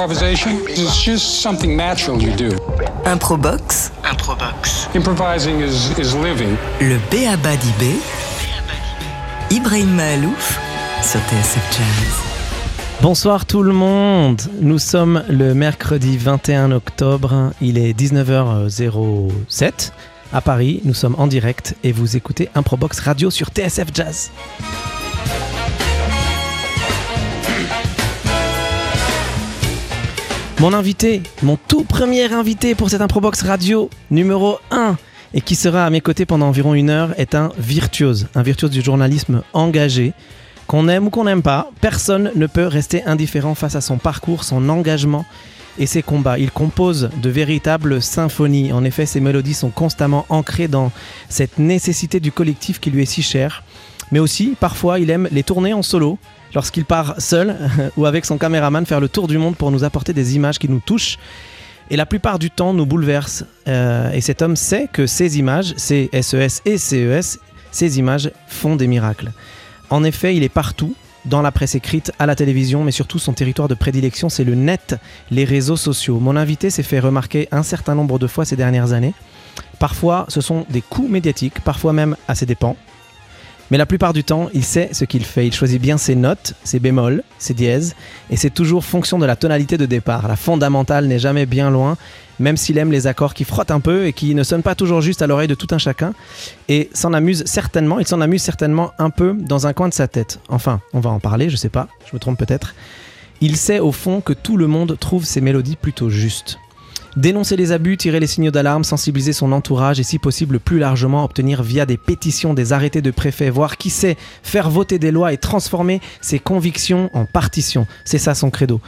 Improvisation? Is just something natural you do. Improbox. Improbox. Improvising is, is living. Le Béaba d'Ibé. Ibrahim Mahalouf sur TSF Jazz. Bonsoir tout le monde, nous sommes le mercredi 21 octobre, il est 19h07 à Paris, nous sommes en direct et vous écoutez Improbox Radio sur TSF Jazz. Mon invité, mon tout premier invité pour cette Improbox Radio numéro 1 et qui sera à mes côtés pendant environ une heure est un virtuose, un virtuose du journalisme engagé. Qu'on aime ou qu'on n'aime pas, personne ne peut rester indifférent face à son parcours, son engagement et ses combats. Il compose de véritables symphonies. En effet, ses mélodies sont constamment ancrées dans cette nécessité du collectif qui lui est si cher. Mais aussi, parfois, il aime les tourner en solo, lorsqu'il part seul ou avec son caméraman faire le tour du monde pour nous apporter des images qui nous touchent et la plupart du temps nous bouleversent. Euh, et cet homme sait que ces images, ces SES et CES, ces images font des miracles. En effet, il est partout, dans la presse écrite, à la télévision, mais surtout son territoire de prédilection, c'est le net, les réseaux sociaux. Mon invité s'est fait remarquer un certain nombre de fois ces dernières années. Parfois, ce sont des coups médiatiques, parfois même à ses dépens. Mais la plupart du temps, il sait ce qu'il fait. Il choisit bien ses notes, ses bémols, ses dièses, et c'est toujours fonction de la tonalité de départ. La fondamentale n'est jamais bien loin, même s'il aime les accords qui frottent un peu et qui ne sonnent pas toujours juste à l'oreille de tout un chacun. Et s'en amuse certainement, il s'en amuse certainement un peu dans un coin de sa tête. Enfin, on va en parler, je sais pas, je me trompe peut-être. Il sait au fond que tout le monde trouve ses mélodies plutôt justes. Dénoncer les abus, tirer les signaux d'alarme, sensibiliser son entourage et si possible plus largement obtenir via des pétitions, des arrêtés de préfet, voire qui sait, faire voter des lois et transformer ses convictions en partitions. C'est ça son credo.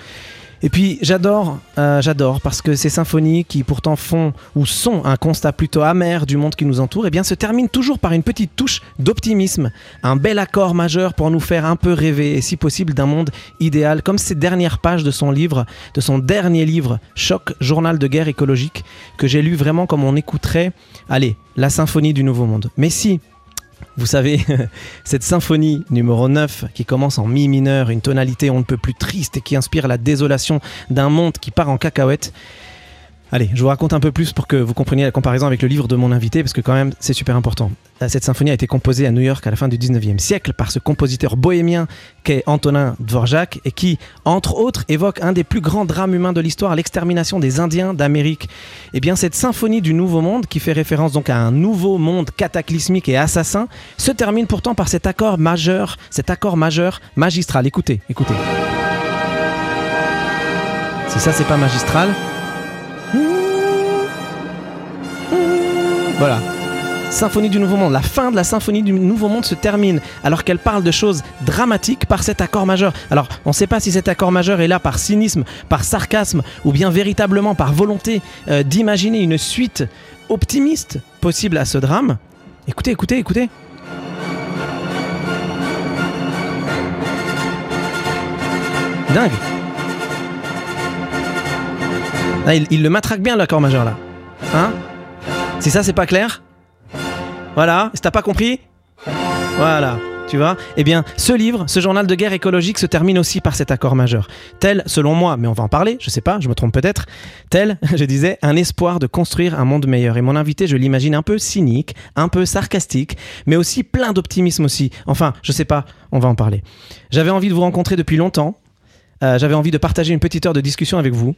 Et puis j'adore, euh, j'adore parce que ces symphonies qui pourtant font ou sont un constat plutôt amer du monde qui nous entoure, eh bien se terminent toujours par une petite touche d'optimisme, un bel accord majeur pour nous faire un peu rêver et si possible d'un monde idéal, comme ces dernières pages de son livre, de son dernier livre, Choc, journal de guerre écologique, que j'ai lu vraiment comme on écouterait, allez, la symphonie du nouveau monde. Mais si vous savez, cette symphonie numéro 9 qui commence en mi mineur, une tonalité on ne peut plus triste et qui inspire la désolation d'un monde qui part en cacahuète. Allez, je vous raconte un peu plus pour que vous compreniez la comparaison avec le livre de mon invité, parce que quand même, c'est super important. Euh, Cette symphonie a été composée à New York à la fin du 19e siècle par ce compositeur bohémien qu'est Antonin Dvorak, et qui, entre autres, évoque un des plus grands drames humains de l'histoire, l'extermination des Indiens d'Amérique. Et bien, cette symphonie du Nouveau Monde, qui fait référence donc à un nouveau monde cataclysmique et assassin, se termine pourtant par cet accord majeur, cet accord majeur magistral. Écoutez, écoutez. Si ça, c'est pas magistral, Voilà. Symphonie du Nouveau Monde. La fin de la Symphonie du Nouveau Monde se termine alors qu'elle parle de choses dramatiques par cet accord majeur. Alors, on ne sait pas si cet accord majeur est là par cynisme, par sarcasme ou bien véritablement par volonté euh, d'imaginer une suite optimiste possible à ce drame. Écoutez, écoutez, écoutez. Dingue. Ah, il, il le matraque bien l'accord majeur là. Hein? Si ça c'est pas clair, voilà, si t'as pas compris, voilà, tu vois, eh bien ce livre, ce journal de guerre écologique se termine aussi par cet accord majeur. Tel, selon moi, mais on va en parler, je sais pas, je me trompe peut-être, tel, je disais, un espoir de construire un monde meilleur. Et mon invité, je l'imagine un peu cynique, un peu sarcastique, mais aussi plein d'optimisme aussi. Enfin, je sais pas, on va en parler. J'avais envie de vous rencontrer depuis longtemps, euh, j'avais envie de partager une petite heure de discussion avec vous,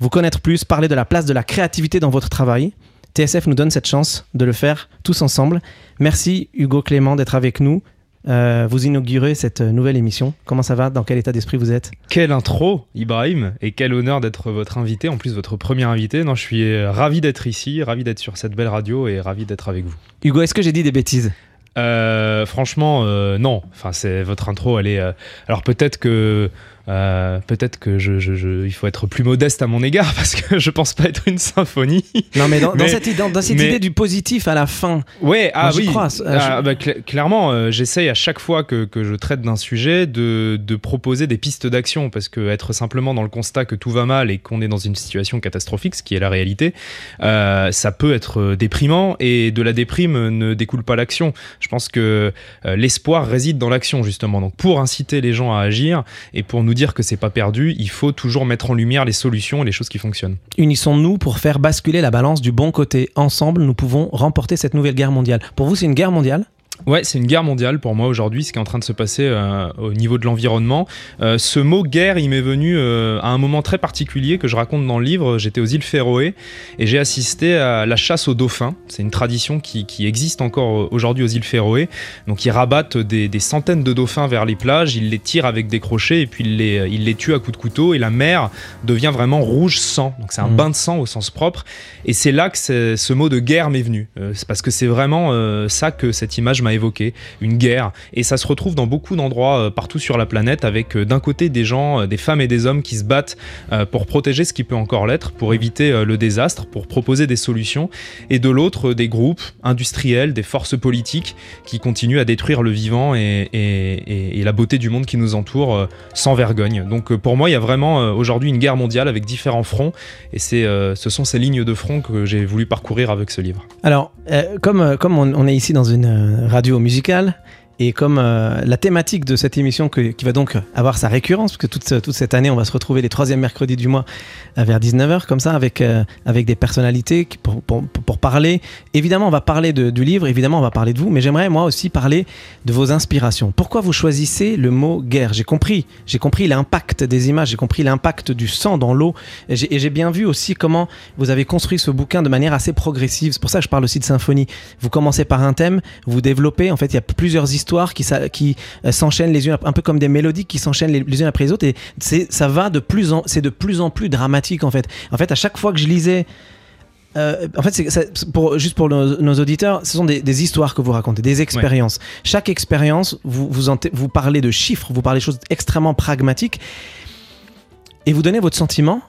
vous connaître plus, parler de la place de la créativité dans votre travail. TSF nous donne cette chance de le faire tous ensemble. Merci Hugo Clément d'être avec nous. Euh, vous inaugurez cette nouvelle émission. Comment ça va? Dans quel état d'esprit vous êtes? Quelle intro, Ibrahim, et quel honneur d'être votre invité, en plus votre premier invité. Non, je suis euh, ravi d'être ici, ravi d'être sur cette belle radio et ravi d'être avec vous. Hugo, est-ce que j'ai dit des bêtises? Euh, franchement, euh, non. Enfin, c'est votre intro. Elle est. alors peut-être que euh, peut-être que je, je- je- il faut être plus modeste à mon égard parce que je pense pas être une symphonie. Non, mais dans, cette, idée- dans, dans cette mais- idée du positif à la fin. Ouais, ah oui. crois, Ah, bah, cla- clairement, euh, j'essaye à chaque fois que, que je traite d'un sujet de, de proposer des pistes d'action parce que être simplement dans le constat que tout va mal et qu'on est dans une situation catastrophique, ce qui est la réalité, euh, ça peut être euh, déprimant et de la déprime ne découle pas l'action. Je pense que l'espoir réside dans l'action justement. Donc pour inciter les gens à agir et pour nous dire dire que c'est pas perdu, il faut toujours mettre en lumière les solutions et les choses qui fonctionnent. Unissons-nous pour faire basculer la balance du bon côté. Ensemble, nous pouvons remporter cette nouvelle guerre mondiale. Pour vous, c'est une guerre mondiale Ouais, c'est une guerre mondiale pour moi aujourd'hui, ce qui est en train de se passer euh, au niveau de l'environnement. Euh, ce mot guerre, il m'est venu euh, à un moment très particulier que je raconte dans le livre. J'étais aux îles Féroé et j'ai assisté à la chasse aux dauphins. C'est une tradition qui, qui existe encore aujourd'hui aux îles Féroé. Donc ils rabattent des, des, centaines de dauphins vers les plages, ils les tirent avec des crochets et puis ils les, ils les tuent à coups de couteau et la mer devient vraiment rouge sang. Donc c'est un Mmh. bain de sang au sens propre. Et c'est là que ce mot de guerre m'est venu. C'est parce que c'est vraiment ça que cette image m'a évoqué, une guerre. Et ça se retrouve dans beaucoup d'endroits euh, partout sur la planète, avec euh, d'un côté des gens, euh, des femmes et des hommes qui se battent pour protéger ce qui peut encore l'être, pour éviter le désastre, pour proposer des solutions, et de l'autre des groupes industriels, des forces politiques qui continuent à détruire le vivant et, et- et- la beauté du monde qui nous entoure sans vergogne. Donc pour moi, il y a vraiment aujourd'hui une guerre mondiale avec différents fronts, et c'est, ce sont ces lignes de front que j'ai voulu parcourir avec ce livre. Alors, comme, comme on, est ici dans une radio musicale, et comme euh, la thématique de cette émission qui va donc avoir sa récurrence, parce que toute, toute cette année, on va se retrouver les troisièmes mercredis du mois vers 19h, comme ça, avec, euh, avec des personnalités pour, pour, pour parler. Évidemment, on va parler du livre, évidemment, on va parler de vous, mais j'aimerais moi aussi parler de vos inspirations. Pourquoi vous choisissez le mot guerre? J'ai compris, j'ai compris l'impact des images, j'ai compris l'impact du sang dans l'eau, et j'ai bien vu aussi comment vous avez construit ce bouquin de manière assez progressive. C'est pour ça que je parle aussi de symphonie. Vous commencez par un thème, vous développez. En fait, il y a plusieurs histoires qui, qui euh, s'enchaînent les unes, un peu comme des mélodies qui s'enchaînent les, les unes après les autres. Et ça va de plus en, c'est de plus en plus dramatique en fait. En fait, à chaque fois que je lisais. euh, en fait, pour, juste pour nos, nos auditeurs, ce sont des, des histoires que vous racontez, des expériences. Chaque expérience, vous, vous, en- vous parlez de chiffres, vous parlez de choses extrêmement pragmatiques, et vous donnez votre sentiment,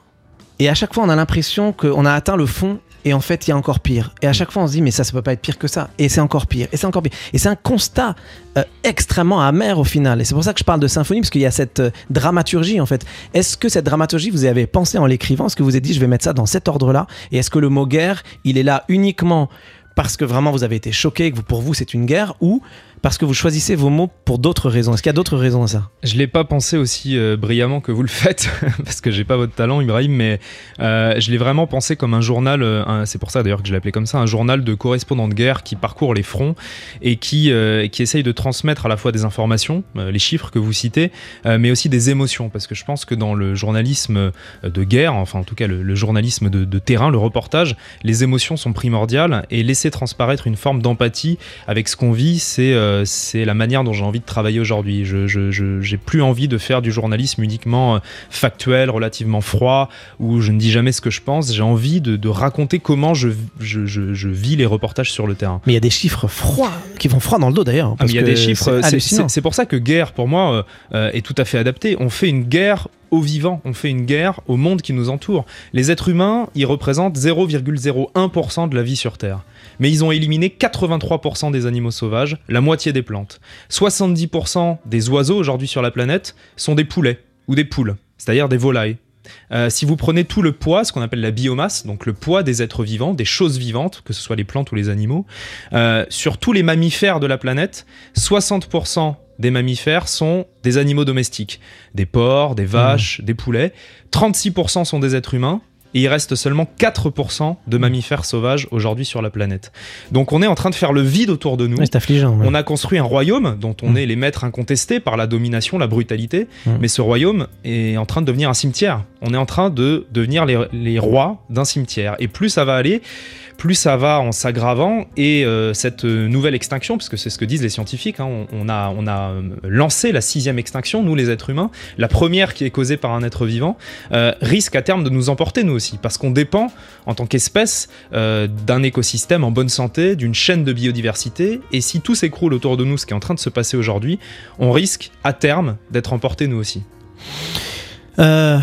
et à chaque fois, on a l'impression qu'on a atteint le fond. Et en fait, il y a encore pire. Et à chaque fois, on se dit, mais ça, ça peut pas être pire que ça. Et c'est encore pire. Et c'est encore pire. Et c'est un constat euh, extrêmement amer au final. Et c'est pour ça que je parle de symphonie, parce qu'il y a cette euh, dramaturgie, en fait. Est-ce que cette dramaturgie, vous y avez pensé en l'écrivant? Est-ce que vous êtes dit, je vais mettre ça dans cet ordre-là? Et est-ce que le mot guerre, il est là uniquement parce que vraiment vous avez été choqué, que pour vous c'est une guerre, ou parce que vous choisissez vos mots pour d'autres raisons. Est-ce qu'il y a d'autres raisons à ça? Je l'ai pas pensé aussi euh, brillamment que vous le faites, parce que j'ai pas votre talent, Ibrahim, mais euh, je l'ai vraiment pensé comme un journal, euh, c'est pour ça d'ailleurs que je l'ai appelé comme ça, un journal de correspondants de guerre qui parcourt les fronts et qui, qui essaye de transmettre à la fois des informations, les chiffres que vous citez, mais aussi des émotions, parce que je pense que dans le journalisme de guerre, enfin en tout cas le, journalisme de, terrain, le reportage, les émotions sont primordiales et laisser transparaître une forme d'empathie avec ce qu'on vit, c'est c'est la manière dont j'ai envie de travailler aujourd'hui. Je j'ai plus envie de faire du journalisme uniquement euh, factuel, relativement froid, où je ne dis jamais ce que je pense. J'ai envie de, de raconter comment je, je, je- je vis les reportages sur le terrain. Mais il y a des chiffres froids, qui vont froid dans le dos d'ailleurs. Ah, parce mais il y a des chiffres, c'est pour ça que guerre, pour moi, euh, euh, est tout à fait adapté. On fait une guerre au vivant, on fait une guerre au monde qui nous entoure. Les êtres humains, ils représentent 0,01% de la vie sur Terre. Mais ils ont éliminé 83% des animaux sauvages, la moitié des plantes. 70% des oiseaux aujourd'hui sur la planète sont des poulets ou des poules, c'est-à-dire des volailles. Euh, si vous prenez tout le poids, ce qu'on appelle la biomasse, donc le poids des êtres vivants, des choses vivantes, que ce soit les plantes ou les animaux, euh, sur tous les mammifères de la planète, 60% des mammifères sont des animaux domestiques, des porcs, des vaches, des poulets, 36% sont des êtres humains, et il reste seulement 4% de mammifères sauvages aujourd'hui sur la planète. Donc on est en train de faire le vide autour de nous. Ouais, c'est affligeant. ouais. On a construit un royaume dont on Mm. est les maîtres incontestés par la domination, la brutalité, Mm. mais ce royaume est en train de devenir un cimetière. On est en train de devenir les, les rois d'un cimetière. Et plus ça va aller, plus ça va en s'aggravant. Et euh, cette nouvelle extinction, parce que c'est ce que disent les scientifiques, hein, on, a, on a euh, lancé la sixième extinction, nous les êtres humains, la première qui est causée par un être vivant, euh, risque à terme de nous emporter nous aussi, parce qu'on dépend en tant qu'espèce d'un écosystème en bonne santé, d'une chaîne de biodiversité, et si tout s'écroule autour de nous, ce qui est en train de se passer aujourd'hui, on risque à terme d'être emporté nous aussi. Euh,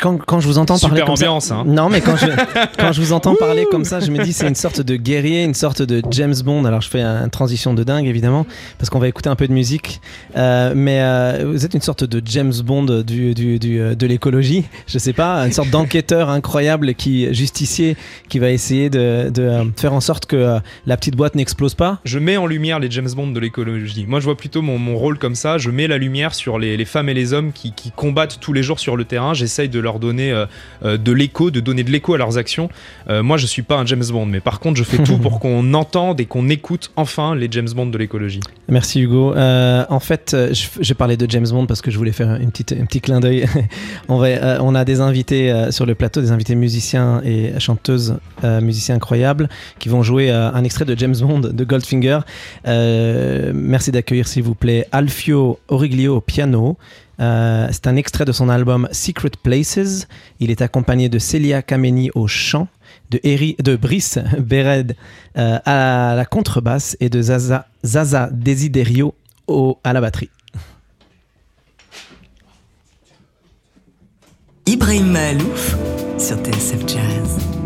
quand, quand je vous entends parler Super comme ça- ambiance, hein. Non, mais quand je, quand je vous entends parler comme ça, je me dis c'est une sorte de guerrier, une sorte de James Bond. Alors je fais une transition de dingue évidemment parce qu'on va écouter un peu de musique, Euh, mais euh, vous êtes une sorte de James Bond du, du- du, euh, de l'écologie. Je sais pas, une sorte d'enquêteur incroyable qui justicier qui va essayer de, de, faire en sorte que la petite boîte n'explose pas. Je mets en lumière les James Bond de l'écologie. Moi, je vois plutôt mon, mon rôle comme ça. Je mets la lumière sur les, les femmes et les hommes qui, qui combattent tous les jours sur le terrain. J'essaye de leur donner euh, euh, de l'écho, de donner de l'écho à leurs actions. Euh, moi, je suis pas un James Bond, mais par contre, je fais tout pour qu'on entende et qu'on écoute enfin les James Bond de l'écologie. Merci Hugo. En fait, je, je parlais de James Bond parce que je voulais faire une petite, un petit clin d'œil. on, va, on a des invités sur le plateau, des invités musiciens et chanteuses, musiciens incroyables, qui vont jouer un extrait de James Bond de Goldfinger. Euh, merci d'accueillir, s'il vous plaît, Alfio Origlio au piano. Euh, c'est un extrait de son album Secret Places. Il est accompagné de Celia Kameni au chant, de, Brice Bered euh, à la contrebasse et de Zaza, Zaza Desiderio au, à la batterie. Ibrahim Mahalouf sur TSF Jazz.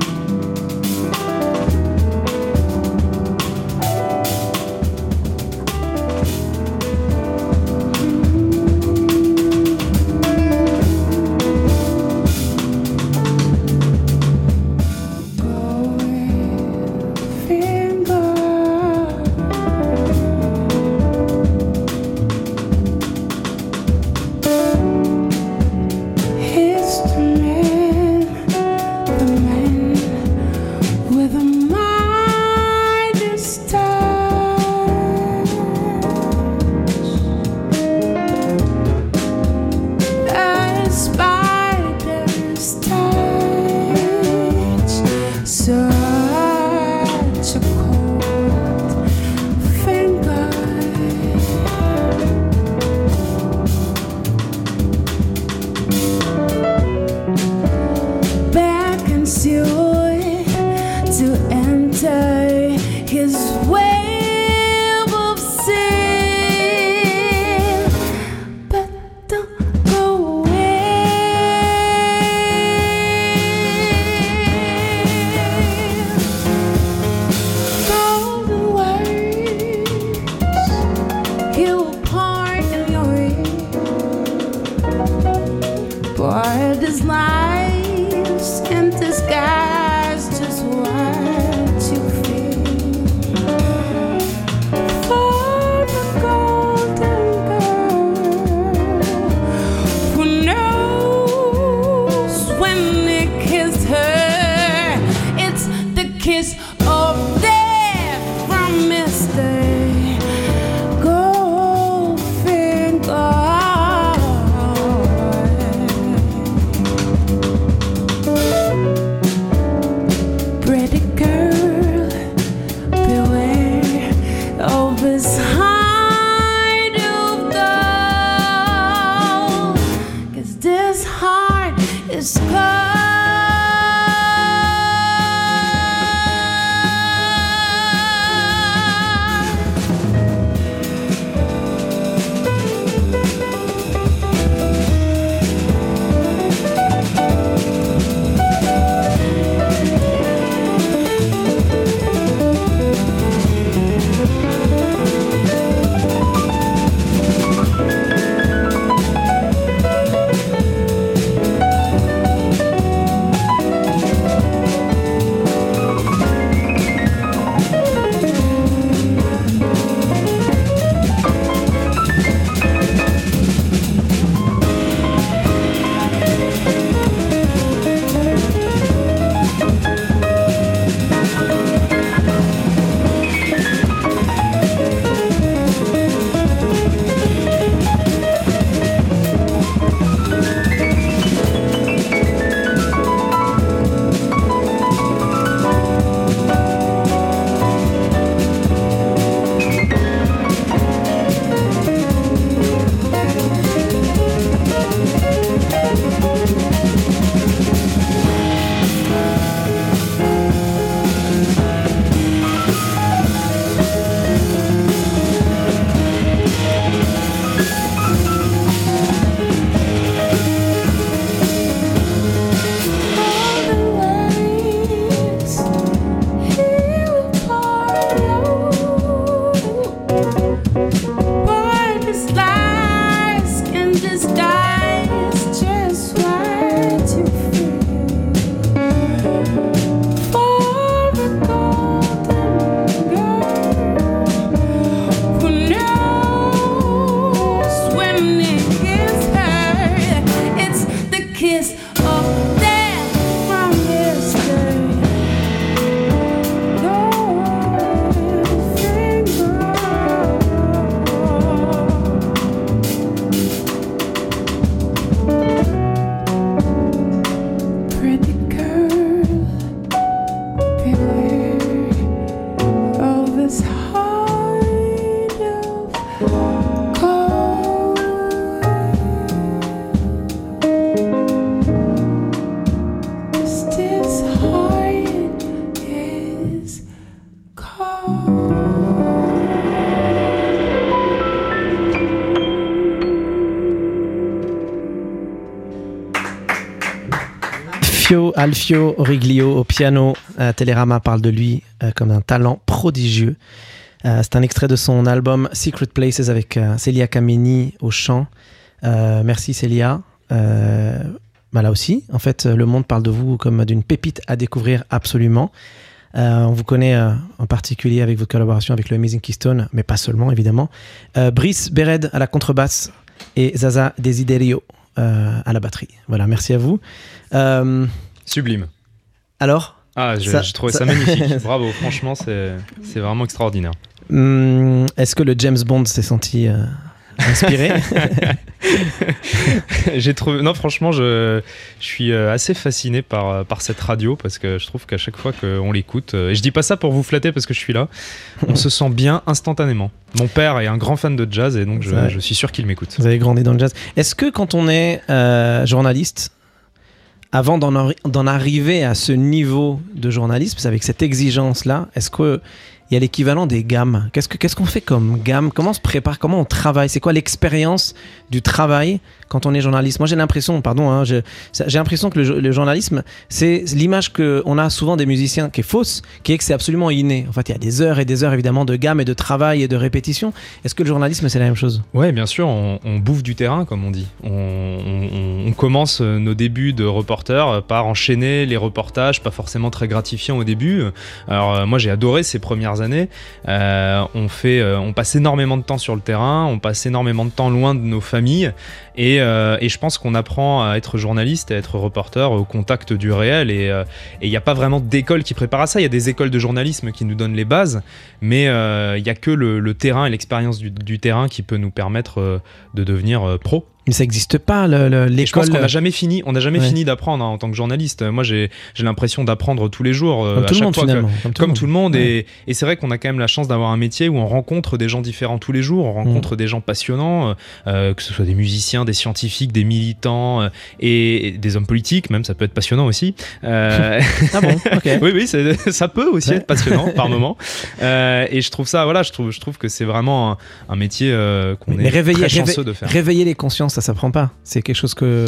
Alfio, Origlio au piano. Euh, Télérama parle de lui euh, comme un talent prodigieux. Euh, c'est un extrait de son album Secret Places avec euh, Celia Kameni au chant. Merci Célia. Bah là aussi, en fait, le monde parle de vous comme d'une pépite à découvrir absolument. On vous connaît en particulier avec votre collaboration avec le Amazing Keystone, mais pas seulement évidemment. Brice Bered à la contrebasse et Zaza Desiderio à la batterie. Voilà, merci à vous. Sublime. alors, Ah, j'ai trouvé ça- ça, magnifique. Bravo, franchement, c'est c'est vraiment extraordinaire. hum, est-ce que le James Bond s'est senti euh, inspiré j'ai trouvé. Non, franchement, je, je suis euh, assez fasciné par, euh, par cette radio parce que je trouve qu'à chaque fois qu'on l'écoute, et je dis pas ça pour vous flatter parce que je suis là, on se sent bien instantanément. Mon père est un grand fan de jazz et donc je, je suis sûr qu'il m'écoute. Vous avez grandi dans le jazz. Est-ce que quand on est euh, journaliste, avant d'en arri- d'en arriver à ce niveau de journalisme, avec cette exigence-là, est-ce qu'il y a l'équivalent des gammes? Qu'est-ce que- qu'est-ce qu'on fait comme gamme? Comment on se prépare? Comment on travaille? C'est quoi l'expérience du travail quand on est journaliste Moi, j'ai l'impression, pardon, hein, j'ai l'impression que le, jo- le journalisme, c'est l'image qu'on a souvent des musiciens qui est fausse, qui est que c'est absolument inné. En fait, il y a des heures et des heures, évidemment, de gamme et de travail et de répétition. Est-ce que le journalisme, c'est la même chose? Ouais, bien sûr, on, bouffe du terrain, comme on dit. On, commence euh, nos débuts de reporter par enchaîner les reportages, pas forcément très gratifiants au début. Alors euh, moi, j'ai adoré ces premières années. Euh, on fait, on passe énormément de temps sur le terrain, on passe énormément de temps loin de nos familles, et, euh, et je pense qu'on apprend à être journaliste, à être reporter au contact du réel. Et euh, il n'y a pas vraiment d'école qui prépare à ça. Il y a des écoles de journalisme qui nous donnent les bases, mais euh, il n'y a que le, terrain et l'expérience du, du terrain qui peut nous permettre euh, de devenir euh, pro. Mais ça n'existe pas, le- le- Et je pense l'école. qu'on n'a jamais fini, on n'a jamais Ouais. fini d'apprendre hein, en tant que journaliste. Moi, j'ai l'impression d'apprendre tous les jours, euh, Comme tout le monde fois que- finalement. comme tout le monde. Ouais. Et, et c'est vrai qu'on a quand même la chance d'avoir un métier où on rencontre des gens différents tous les jours. On rencontre des gens passionnants, euh, euh, que ce soit des musiciens, des scientifiques, des militants euh, et, et des hommes politiques. Même ça peut être passionnant aussi. Euh, Ah bon oui, oui, ça peut aussi Ouais. être passionnant par moment. Euh, et je trouve ça, voilà, je trouve, je trouve que c'est vraiment un, un métier euh, qu'on est réveiller- très chanceux de faire. Réveiller les consciences, ça s'apprend pas. C'est quelque chose que.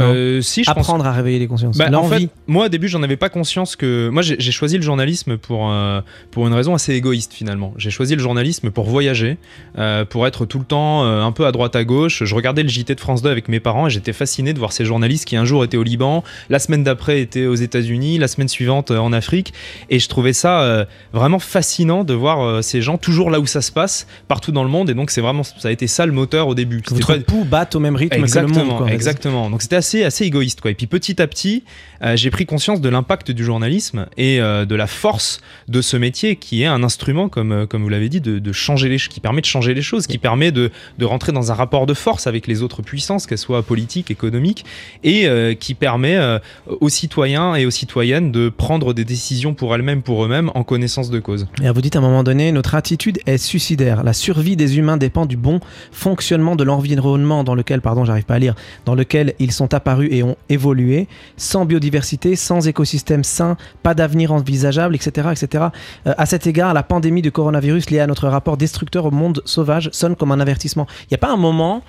Euh, si, je pense Apprendre à réveiller les consciences. Bah, en fait, moi au début, j'en avais pas conscience que. Moi, j'ai choisi le journalisme pour, euh, pour une raison assez égoïste finalement. J'ai choisi le journalisme pour voyager, euh, pour être tout le temps un peu à droite à gauche. Je regardais le JT de France 2 avec mes parents et j'étais fasciné de voir ces journalistes qui un jour étaient au Liban, la semaine d'après étaient aux États-Unis, la semaine suivante en Afrique. Et je trouvais ça vraiment fascinant de voir ces gens toujours là où ça se passe, partout dans le monde. Et donc, c'est vraiment. Ça a été ça le moteur au début. Votre pas- pouls batte au même rythme Exactement, que le monde. quoi, exactement. Donc c'était assez, assez égoïste, quoi. Et puis petit à petit, euh, j'ai pris conscience de l'impact du journalisme et euh, de la force de ce métier qui est un instrument, comme, euh, comme vous l'avez dit, de, de changer les, qui permet de changer les choses, qui permet de, de rentrer dans un rapport de force avec les autres puissances, qu'elles soient politiques, économiques, et euh, qui permet euh, aux citoyens et aux citoyennes de prendre des décisions pour elles-mêmes, pour eux-mêmes, en connaissance de cause. Et vous dites à un moment donné, notre attitude est suicidaire. La survie des humains dépend du bon fonctionnement de l'environnement dans lequel, pardon, j'arrive pas à lire, dans lequel ils sont apparus et ont évolué. Sans biodiversité, sans écosystème sain, pas d'avenir envisageable, etc., etc. Euh, à cet égard, la pandémie du coronavirus liée à notre rapport destructeur au monde sauvage sonne comme un avertissement. Il n'y a pas un moment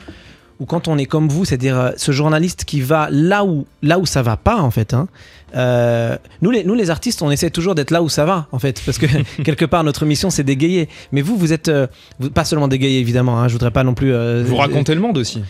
où quand on est comme vous, c'est-à-dire euh, ce journaliste qui va là où, là où ça va pas en fait. hein, euh, nous, les, nous les artistes, on essaie toujours d'être là où ça va en fait, parce que quelque part notre mission c'est d'égayer. Mais vous, vous êtes euh, vous- pas seulement d'égayer évidemment. Hein, je voudrais pas non plus. Vous racontez le monde aussi.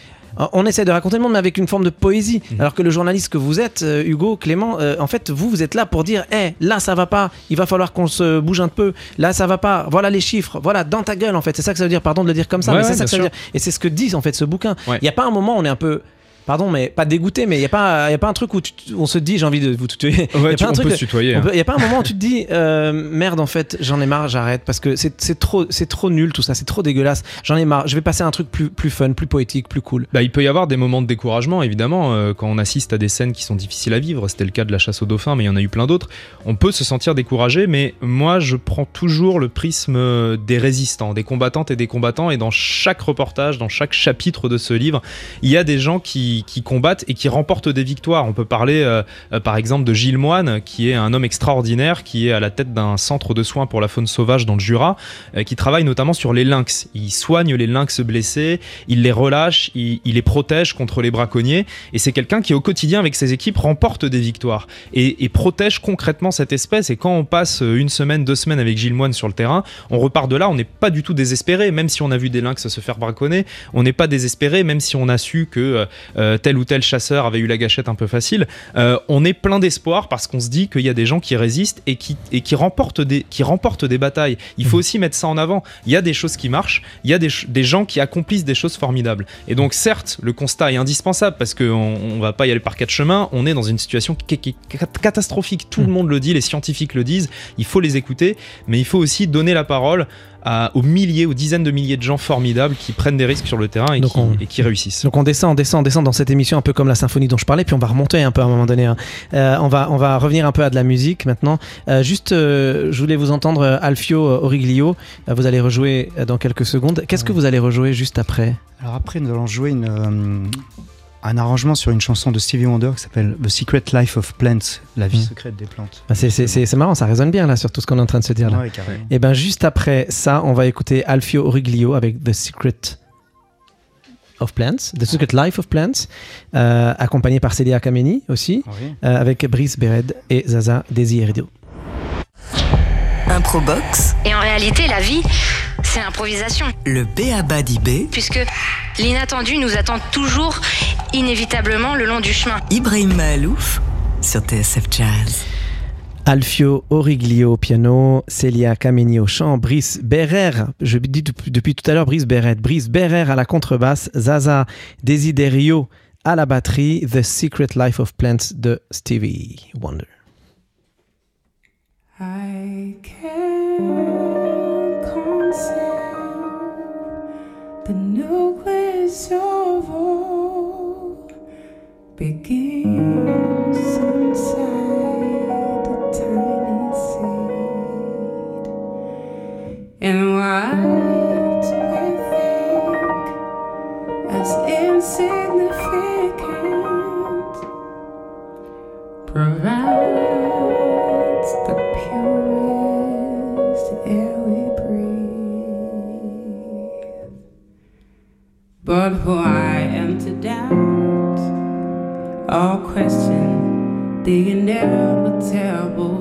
On essaie de raconter le monde, mais avec une forme de poésie. Mhm. Alors que le journaliste que vous êtes, euh, Hugo, Clément, euh, en fait, vous, vous êtes là pour dire, hé, là, ça va pas, il va falloir qu'on se bouge un peu, là, ça va pas, voilà les chiffres, voilà, dans ta gueule, en fait. C'est ça que ça veut dire, pardon de le dire comme ça, Ouais, mais ouais, c'est ça que ça veut dire. Et c'est ce que dit, en fait, ce bouquin. Il Ouais. n'y a pas un moment où on est un peu. Pardon, mais pas dégoûté, mais il n'y a, pas- y a pas un truc où tu- on se dit j'ai envie de vous tuer. Il y Ouais, a tu- pas un on truc peut de- se tutoyer. il hein. n'y a pas un moment où tu te dis euh, merde en fait j'en ai marre j'arrête parce que c'est trop trop nul tout ça c'est trop dégueulasse j'en ai marre je vais passer à un truc plus plus fun plus poétique plus cool Bah, il peut y avoir des moments de découragement, évidemment, euh, quand on assiste à des scènes qui sont difficiles à vivre. C'était le cas de la chasse aux dauphins, mais il y en a eu plein d'autres. On peut se sentir découragé, mais moi, je prends toujours le prisme euh, des résistants, des combattantes et des combattants. Et dans chaque reportage, dans chaque chapitre de ce livre, il y a des gens qui, qui, combattent et qui remportent des victoires. On peut parler euh, euh, par exemple de Gilles Moine, qui est un homme extraordinaire, qui est à la tête d'un centre de soins pour la faune sauvage dans le Jura, euh, qui travaille notamment sur les lynx. Il soigne les lynx blessés, il les relâche, il, les protège contre les braconniers, et c'est quelqu'un qui au quotidien avec ses équipes remporte des victoires et, protège concrètement cette espèce. Et quand on passe une semaine, deux semaines avec Gilles Moine sur le terrain, on repart de là, on n'est pas du tout désespéré, même si on a vu des lynx se faire braconner, on n'est pas désespéré, même si on a su que euh, tel ou tel chasseur avait eu la gâchette un peu facile. Euh, on est plein d'espoir parce qu'on se dit qu'il y a des gens qui résistent et qui, et qui, remportent des, qui remportent des batailles. Il faut aussi mettre ça en avant. Il y a des choses qui marchent, il y a des, des gens qui accomplissent des choses formidables. Et donc, certes, le constat est indispensable parce qu'on on va pas y aller par quatre chemins. On est dans une situation qui, catastrophique. Tout le Mm. monde le dit, les scientifiques le disent. Il faut les écouter, mais il faut aussi donner la parole à- aux milliers, aux dizaines de milliers de gens formidables qui prennent des risques sur le terrain et, Donc qui, on- et qui réussissent. Donc on descend, on descend, on descend dans cette émission un peu comme la symphonie dont je parlais, puis on va remonter un peu à un moment donné. hein. Euh, on, va, on va revenir un peu à de la musique maintenant. Euh, juste, euh, je voulais vous entendre Alfio Origlio. Euh, vous allez rejouer dans quelques secondes. Qu'est-ce que vous allez rejouer juste après? Alors après, nous allons jouer une, euh, un arrangement sur une chanson de Stevie Wonder qui s'appelle The Secret Life of Plants, la vie Mm. secrète des plantes. Bah, c'est, c'est- c'est- c'est marrant, ça résonne bien là sur tout ce qu'on est en train de se dire là. Ouais, carrément. Et ben juste après ça, on va écouter Alfio Origlio avec The Secret of Plants, The Secret Life of Plants, euh, accompagné par Celia Kameni aussi, Oui. euh, avec Brice Bered et Zaza Desierido. Improbox, Et en réalité, la vie, c'est l'improvisation. le B.A.B.A. d'IB, Puisque l'inattendu nous attend toujours, inévitablement, le long du chemin. Ibrahim Mahalouf sur TSF Jazz. Alfio Origlio au piano, Celia Kameni au chant, Brice Berrer, je dis depuis, depuis tout à l'heure Brice Berret, Brice Berrer à la contrebasse, Zaza Desiderio à la batterie, The Secret Life of Plants de Stevie Wonder. I the nucleus of all begins inside the tiny seed. And what the inevitable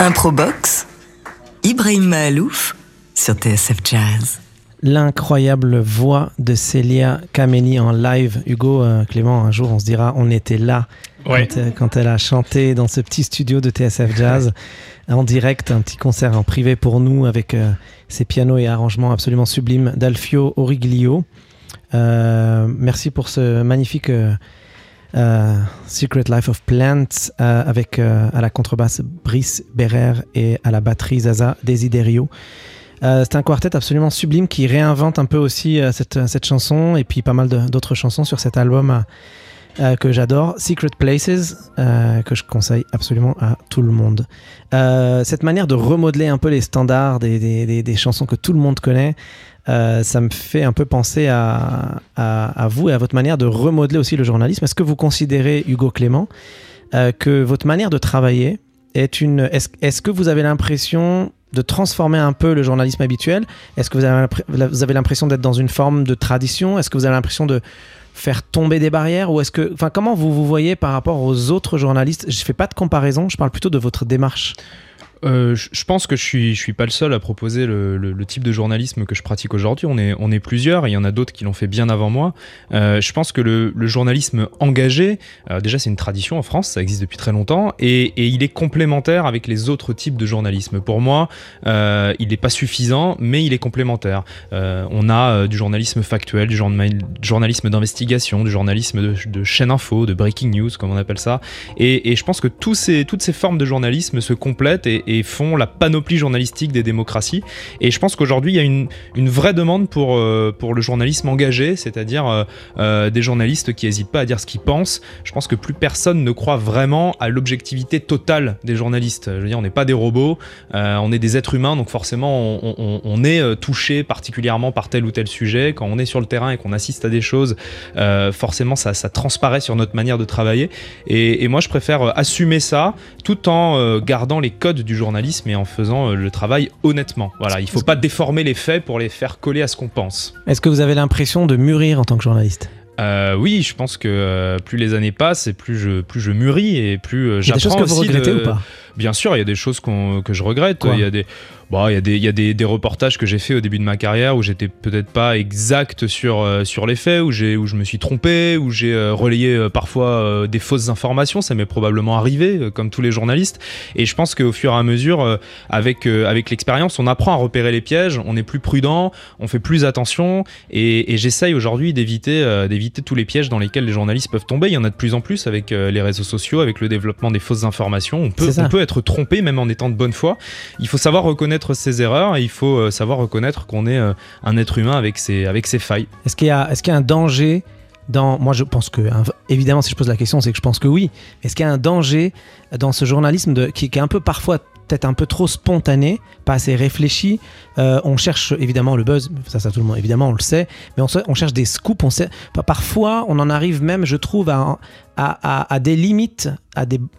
Improbox, Ibrahim Mahalouf sur TSF Jazz. L'incroyable voix de Célia Kameni en live. Hugo, euh, Clément, un jour on se dira, on était là Ouais. quand, euh, quand elle a chanté dans ce petit studio de TSF Jazz en direct, un petit concert en privé pour nous avec euh, ses pianos et arrangements absolument sublimes d'Alfio Origlio. Euh, merci pour ce magnifique euh, euh, Secret Life of Plants euh, avec euh, à la contrebasse Brice Berrer et à la batterie Zaza Desiderio. Euh, c'est un quartet absolument sublime qui réinvente un peu aussi euh, cette, cette chanson et puis pas mal d'autres chansons sur cet album euh, euh, que j'adore, Secret Places, euh, que je conseille absolument à tout le monde. Euh, cette manière de remodeler un peu les standards des, des- des- chansons que tout le monde connaît, euh, ça me fait un peu penser à, à- vous et à votre manière de remodeler aussi le journalisme. Est-ce que vous considérez, Hugo Clément, euh, que votre manière de travailler est une... Est-ce est-ce que vous avez l'impression de transformer un peu le journalisme habituel. Est-ce que vous avez l'impression d'être dans une forme de tradition? Est-ce que vous avez l'impression de faire tomber des barrières? Ou est-ce que enfin comment vous vous voyez par rapport aux autres journalistes? Je fais pas de comparaison je parle plutôt de votre démarche Euh, je pense que je suis, suis pas le seul à proposer le, type de journalisme que je pratique aujourd'hui. On est, plusieurs, et il y en a d'autres qui l'ont fait bien avant moi. Euh, je pense que le, journalisme engagé, euh, déjà c'est une tradition en France, ça existe depuis très longtemps, et, il est complémentaire avec les autres types de journalisme. Pour moi, il n'est pas suffisant, mais il est complémentaire. On a du journalisme factuel, du journa- journalisme d'investigation, du journalisme de, chaîne info, de breaking news, comme on appelle ça. Et, je pense que toutes ces formes de journalisme se complètent et, et font la panoplie journalistique des démocraties. Et je pense qu'aujourd'hui, il y a une, une vraie demande pour, euh, pour le journalisme engagé, c'est-à-dire euh, euh, des journalistes qui n'hésitent pas à dire ce qu'ils pensent. Je pense que plus personne ne croit vraiment à l'objectivité totale des journalistes. Je veux dire, on n'est pas des robots, on est des êtres humains, donc forcément, on, est touché particulièrement par tel ou tel sujet. Quand on est sur le terrain et qu'on assiste à des choses, forcément, ça, ça transparaît sur notre manière de travailler. Et, et moi, je préfère assumer ça tout en gardant les codes du journalisme et en faisant euh, le travail honnêtement. Voilà, il faut pas déformer les faits pour les faire coller à ce qu'on pense. est-ce que vous avez l'impression de mûrir en tant que journaliste? Euh, oui, je pense que euh, plus les années passent et plus je, plus je mûris et plus euh, il y a des choses j'apprends que vous regrettez de- ou pas? Bien sûr, il y a des choses que je regrette. Quoi? Il y a des, bon, il y a des, y a des, des reportages que j'ai fait au début de ma carrière où j'étais peut-être pas exact sur, euh, sur les faits, où, j'ai, où je me suis trompé, où j'ai euh, relayé euh, parfois des fausses informations. Ça m'est probablement arrivé, comme tous les journalistes. Et je pense qu'au fur et à mesure, avec, avec l'expérience, on apprend à repérer les pièges, on est plus prudent, on fait plus attention. Et, et j'essaye aujourd'hui d'éviter, d'éviter tous les pièges dans lesquels les journalistes peuvent tomber. Il y en a de plus en plus avec les réseaux sociaux, avec le développement des fausses informations. On peut, on peut être trompé même en étant de bonne foi. Il faut savoir reconnaître ses erreurs et il faut euh, savoir reconnaître qu'on est euh, un être humain avec ses, avec ses failles. est-ce qu'il y qu'il y a un danger dans moi je pense que un- évidemment si je pose la question c'est que je pense que oui est-ce qu'il y a un danger dans ce journalisme de, qui est un peu parfois peut-être un peu trop spontané pas assez réfléchi. Euh, on cherche évidemment le buzz ça ça tout le monde évidemment on le sait mais on, cherche des scoops on sait pa- parfois on en arrive même je trouve à, des limites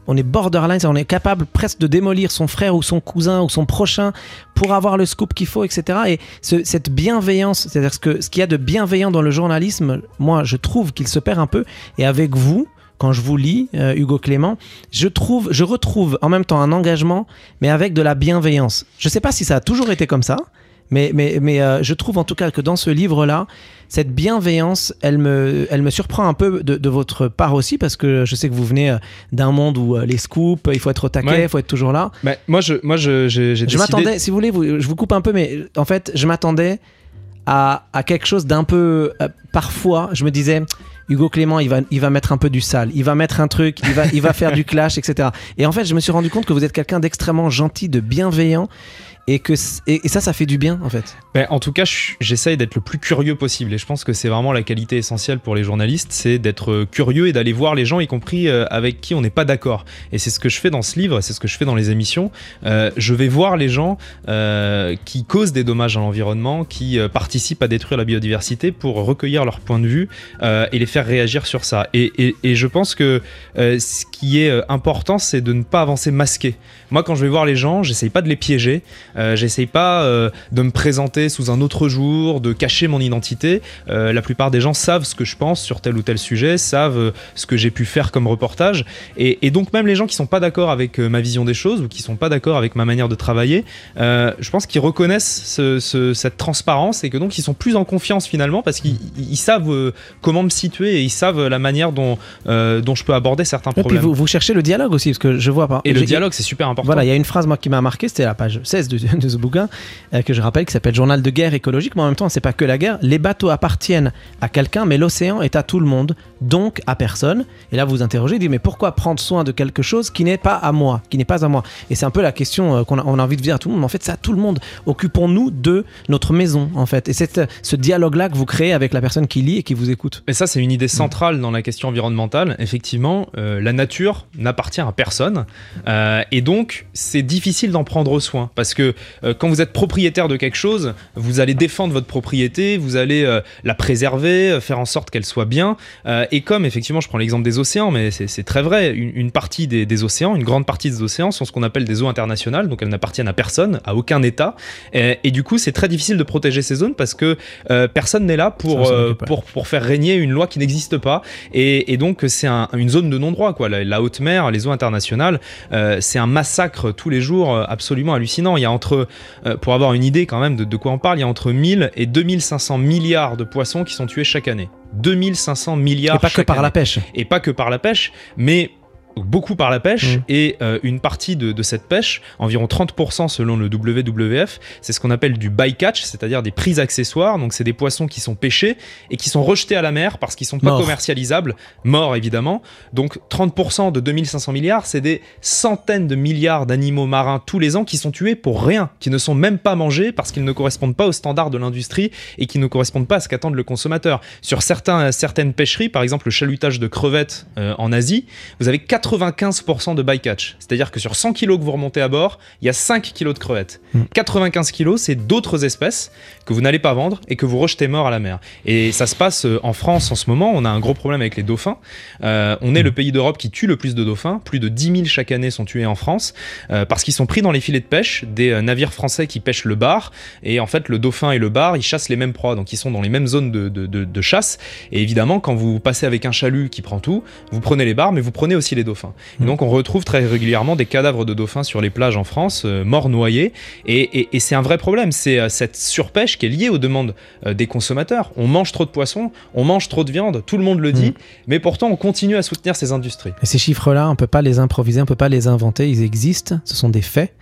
on est borderline on est capable presque de démolir son frère ou son cousin ou son prochain pour avoir le scoop qu'il faut etc et ce- cette bienveillance c'est-à-dire ce qu'il y a de bienveillant dans le journalisme moi je trouve qu'il se perd un peu. Et avec vous quand je vous lis, euh, Hugo Clément, je trouve, je retrouve en même temps un engagement, mais avec de la bienveillance. Je ne sais pas si ça a toujours été comme ça, mais, mais, mais euh, je trouve en tout cas que dans ce livre-là, cette bienveillance, elle me, elle me surprend un peu de, de votre part aussi, parce que je sais que vous venez euh, d'un monde où les scoops, il faut être au taquet, il Ouais. faut être toujours là. Moi, je, moi, je, j'ai, j'ai Je décidé- m'attendais, si vous voulez, vous- je vous coupe un peu, mais en fait, je m'attendais à, à quelque chose d'un peu. euh, parfois, je me disais, Hugo Clément, il va, il va mettre un peu du sale, il va mettre un truc, il va, il va faire du clash, etc. Et en fait, je me suis rendu compte que vous êtes quelqu'un d'extrêmement gentil, de bienveillant. Et que et, ça, ça fait du bien en fait. En tout cas, je- j'essaye d'être le plus curieux possible et je pense que c'est vraiment la qualité essentielle pour les journalistes, c'est d'être euh, curieux et d'aller voir les gens, y compris euh, avec qui on n'est pas d'accord. Et c'est ce que je fais dans ce livre, c'est ce que je fais dans les émissions. Euh, je vais voir les gens qui causent des dommages à l'environnement, qui participent à détruire la biodiversité pour recueillir leur point de vue et les faire réagir sur ça. Et, et- je pense que ce qui est important, c'est de ne pas avancer masqué. Moi, quand je vais voir les gens, j'essaye pas de les piéger, euh, j'essaye pas euh, de me présenter sous un autre jour, de cacher mon identité. Euh, la plupart des gens savent ce que je pense sur tel ou tel sujet, savent euh, ce que j'ai pu faire comme reportage. Et, et donc même les gens qui sont pas d'accord avec ma vision des choses ou qui sont pas d'accord avec ma manière de travailler, je pense qu'ils reconnaissent ce- ce- cette transparence et que donc ils sont plus en confiance finalement parce qu'ils ils savent comment me situer et ils savent la manière dont, dont je peux aborder certains Et puis problèmes. vous, vous cherchez le dialogue aussi, parce que je vois pas. Et le dialogue, c'est super important. Voilà, il y a une phrase moi qui m'a marqué, c'était la page 16 de, de ce bouquin euh, que je rappelle qui s'appelle Journal de guerre écologique, mais en même temps, c'est pas que la guerre. Les bateaux appartiennent à quelqu'un, mais l'océan est à tout le monde, donc à personne. Et là, vous vous interrogez, dites mais pourquoi prendre soin de quelque chose qui n'est pas à moi, qui n'est pas à moi? Et c'est un peu la question euh, qu'on a, on a envie de dire à tout le monde. Mais en fait, c'est à tout le monde. Occupons-nous de notre maison, en fait. Et c'est ce dialogue-là que vous créez avec la personne qui lit et qui vous écoute. Mais ça, c'est une idée centrale dans la question environnementale. Effectivement, euh, la nature n'appartient à personne. Et donc, c'est difficile d'en prendre soin. Parce que euh, quand vous êtes propriétaire de quelque chose, vous allez défendre votre propriété, vous allez euh, la préserver, euh, faire en sorte qu'elle soit bien. Euh, et comme, effectivement, je prends l'exemple des océans, mais c'est très vrai, une, une partie des, des océans, une grande partie des océans sont ce qu'on appelle des eaux internationales. Donc, elles n'appartiennent à personne, à aucun État. Et, et du coup, c'est très difficile de protéger ces zones parce que personne n'est là pour, pour, pour faire régner une loi qui n'existe pas. Et, et donc, c'est un- une zone de non-droit. quoi. La, la haute mer, les eaux internationales, c'est un massacre tous les jours euh, absolument hallucinant. Il y a entre, euh, pour avoir une idée quand même de, de quoi on parle, il y a entre 1000 et 2500 milliards de poissons qui sont tués chaque année. 2500 milliards Et pas que par la pêche. et pas que par la pêche, mais beaucoup par la pêche Mm. et euh, une partie de, de cette pêche, environ 30% selon le WWF, c'est ce qu'on appelle du bycatch, c'est-à-dire des prises accessoires. Donc c'est des poissons qui sont pêchés et qui sont rejetés à la mer parce qu'ils sont pas commercialisables, morts évidemment. Donc 30% de 2500 milliards, c'est des centaines de milliards d'animaux marins tous les ans qui sont tués pour rien, qui ne sont même pas mangés parce qu'ils ne correspondent pas aux standards de l'industrie et qui ne correspondent pas à ce qu'attend le consommateur. Sur certains, certaines pêcheries, par exemple le chalutage de crevettes euh, en Asie, vous avez 95% de bycatch. C'est-à-dire que sur 100 kilos que vous remontez à bord, il y a 5 kilos de crevettes. Mm. 95 kilos, c'est d'autres espèces que vous n'allez pas vendre et que vous rejetez morts à la mer. Et ça se passe euh, en France en ce moment. On a un gros problème avec les dauphins. Euh, on est le pays d'Europe qui tue le plus de dauphins. Plus de 10 000 chaque année sont tués en France euh, parce qu'ils sont pris dans les filets de pêche des navires français qui pêchent le bar. Et en fait, le dauphin et le bar, ils chassent les mêmes proies. Donc, ils sont dans les mêmes zones de, de- de- de chasse. Et évidemment, quand vous passez avec un chalut qui prend tout, vous prenez les bars, mais vous prenez aussi les dauphins. Et Mhm. donc, on retrouve très régulièrement des cadavres de dauphins sur les plages en France, euh, morts noyés. Et, et- et c'est un vrai problème. C'est euh, cette surpêche qui est liée aux demandes euh, des consommateurs. On mange trop de poissons, on mange trop de viande, tout le monde le dit. Mhm. Mais pourtant, on continue à soutenir ces industries. Et ces chiffres-là, on peut pas les improviser, on peut pas les inventer, ils existent, ce sont des faits.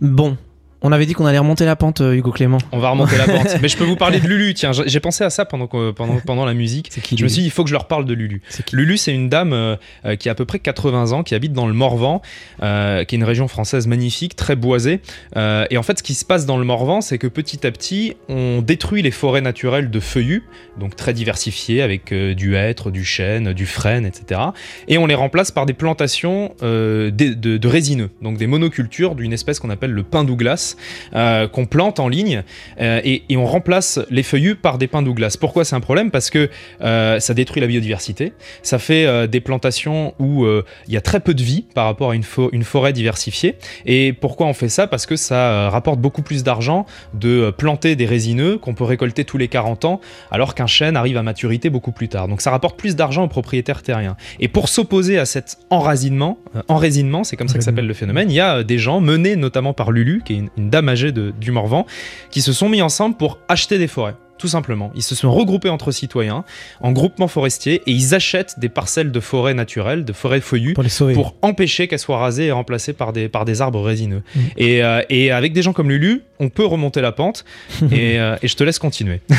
Bon, on avait dit qu'on allait remonter la pente, euh, Hugo Clément. On va remonter la pente. Mais je peux vous parler de Lulu. Tiens, j'ai pensé à ça pendant, que- pendant, pendant la musique. C'est qui Je me suis dit, il faut que je leur parle de Lulu. C'est qui Lulu, c'est une dame euh, euh, qui a à peu près 80 ans, qui habite dans le Morvan, euh, qui est une région française magnifique, très boisée. Euh, et en fait, ce qui se passe dans le Morvan, c'est que petit à petit, on détruit les forêts naturelles de feuillus, donc très diversifiées, avec euh, du hêtre, du chêne, du frêne, etc. Et on les remplace par des plantations euh, de, de- de résineux, donc des monocultures d'une espèce qu'on appelle le pin Douglas, euh, qu'on plante en ligne, euh, et, et on remplace les feuillus par des pins Douglas. Pourquoi c'est un problème? Parce que euh, ça détruit la biodiversité, ça fait des plantations où il y a très peu de vie par rapport à une, fo- une forêt diversifiée. Et pourquoi on fait ça? Parce que ça rapporte beaucoup plus d'argent de planter des résineux qu'on peut récolter tous les 40 ans, alors qu'un chêne arrive à maturité beaucoup plus tard. Donc ça rapporte plus d'argent aux propriétaires terriens. Et pour s'opposer à cet euh, enraisinement, c'est comme ça que s'appelle le phénomène, il y a des gens menés notamment par Lulu, qui est une, une dame âgée de- du Morvan, qui se sont mis ensemble pour acheter des forêts. Tout simplement. Ils se sont regroupés entre citoyens en groupement forestier et ils achètent des parcelles de forêts naturelles, de forêts feuillues, Pour les sauver. pour empêcher qu'elles soient rasées et remplacées par des, par des arbres résineux. Mm. Et, euh, et avec des gens comme Lulu, on peut remonter la pente. et, euh, et je te laisse continuer.